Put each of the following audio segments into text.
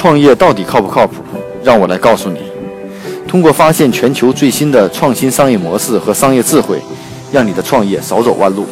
创业到底靠不靠谱？让我来告诉你。通过发现全球最新的创新商业模式和商业智慧，让你的创业少走弯路。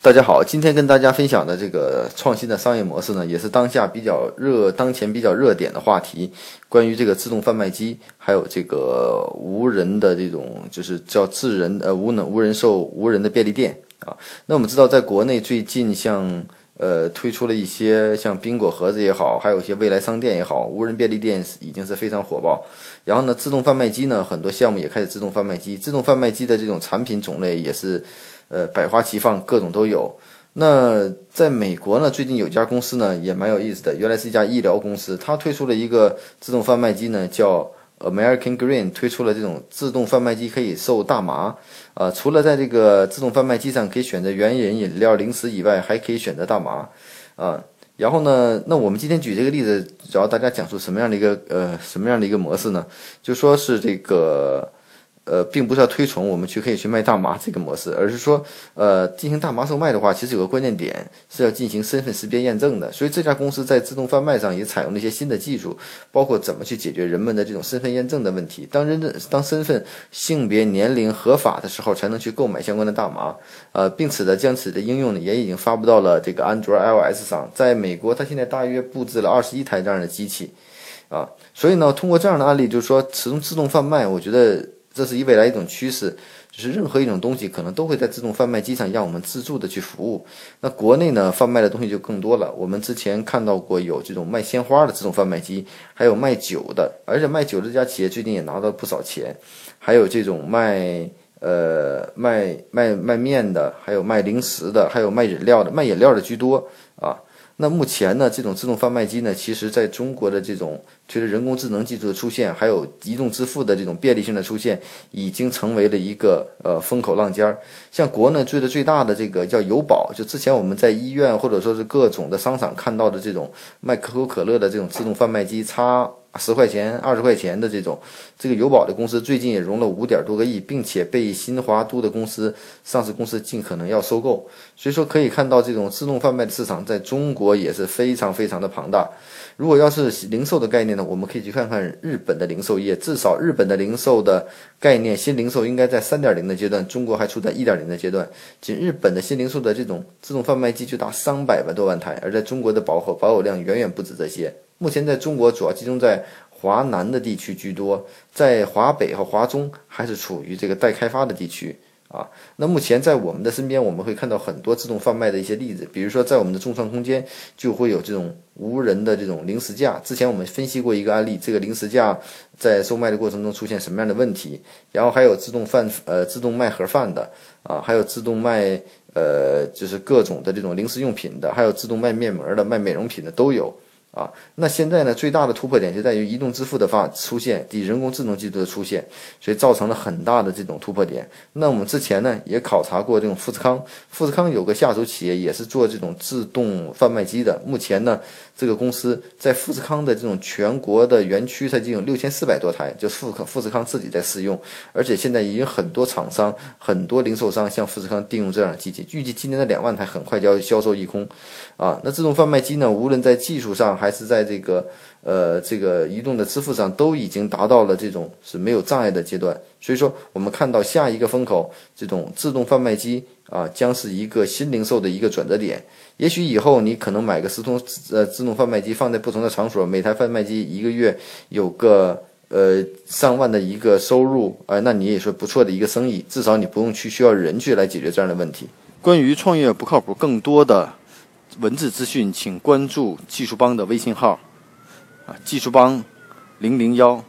大家好，今天跟大家分享的这个创新的商业模式呢，也是当下比较热、当前比较热点的话题。关于这个自动贩卖机，还有这个无人的这种，就是叫智人呃无能无人售无人的便利店啊。那我们知道，在国内最近像。呃，推出了一些像宾果盒子也好，还有一些未来商店也好，无人便利店已经是非常火爆。然后呢，自动贩卖机呢，很多项目也开始自动贩卖机。自动贩卖机的这种产品种类也是，呃，百花齐放，各种都有。那在美国呢，最近有家公司呢也蛮有意思的，原来是一家医疗公司，它推出了一个自动贩卖机呢，叫。American Green 推出了这种自动贩卖机，可以售大麻。啊，除了在这个自动贩卖机上可以选择原饮饮料、零食以外，还可以选择大麻。啊，然后呢，那我们今天举这个例子，主要大家讲述什么样的一个呃什么样的一个模式呢？就说是这个。呃，并不是要推崇我们去可以去卖大麻这个模式，而是说，呃，进行大麻售卖的话，其实有个关键点是要进行身份识别验证的。所以这家公司在自动贩卖上也采用了一些新的技术，包括怎么去解决人们的这种身份验证的问题。当人的当身份、性别、年龄合法的时候，才能去购买相关的大麻。呃，并且呢，将此的应用呢也已经发布到了这个安卓、iOS 上。在美国，它现在大约布置了二十一台这样的机器，啊，所以呢，通过这样的案例，就是说使用自动贩卖，我觉得。这是一未来一种趋势，就是任何一种东西可能都会在自动贩卖机上让我们自助的去服务。那国内呢，贩卖的东西就更多了。我们之前看到过有这种卖鲜花的自动贩卖机，还有卖酒的，而且卖酒这家企业最近也拿到不少钱。还有这种卖呃卖卖卖面的，还有卖零食的，还有卖饮料的，卖饮料的居多啊。那目前呢，这种自动贩卖机呢，其实在中国的这种随着人工智能技术的出现，还有移动支付的这种便利性的出现，已经成为了一个呃风口浪尖儿。像国内最的最大的这个叫友宝，就之前我们在医院或者说是各种的商场看到的这种卖可口可乐的这种自动贩卖机，插。十块钱、二十块钱的这种，这个友宝的公司最近也融了五点多个亿，并且被新华都的公司上市公司尽可能要收购。所以说可以看到，这种自动贩卖的市场在中国也是非常非常的庞大。如果要是零售的概念呢，我们可以去看看日本的零售业，至少日本的零售的概念，新零售应该在三点零的阶段，中国还处在一点零的阶段。仅日本的新零售的这种自动贩卖机就达三百万多万台，而在中国的保有保有量远远不止这些。目前在中国主要集中在华南的地区居多，在华北和华中还是处于这个待开发的地区啊。那目前在我们的身边，我们会看到很多自动贩卖的一些例子，比如说在我们的众创空间就会有这种无人的这种零食架。之前我们分析过一个案例，这个零食架在售卖的过程中出现什么样的问题？然后还有自动贩呃自动卖盒饭的啊，还有自动卖呃就是各种的这种零食用品的，还有自动卖面膜的、卖美容品的都有。啊，那现在呢，最大的突破点就在于移动支付的发出现，及人工智能技术的出现，所以造成了很大的这种突破点。那我们之前呢也考察过这种富士康，富士康有个下属企业也是做这种自动贩卖机的。目前呢，这个公司在富士康的这种全国的园区，它已经有六千四百多台，就富富士康自己在试用，而且现在已经很多厂商、很多零售商向富士康订用这样的机器，预计今年的两万台很快就要销售一空。啊，那自动贩卖机呢，无论在技术上，还是在这个呃这个移动的支付上，都已经达到了这种是没有障碍的阶段。所以说，我们看到下一个风口，这种自动贩卖机啊，将是一个新零售的一个转折点。也许以后你可能买个自动呃自动贩卖机放在不同的场所，每台贩卖机一个月有个呃上万的一个收入啊，那你也是不错的一个生意。至少你不用去需要人去来解决这样的问题。关于创业不靠谱，更多的。文字资讯，请关注技术帮的微信号，啊，技术帮零零幺。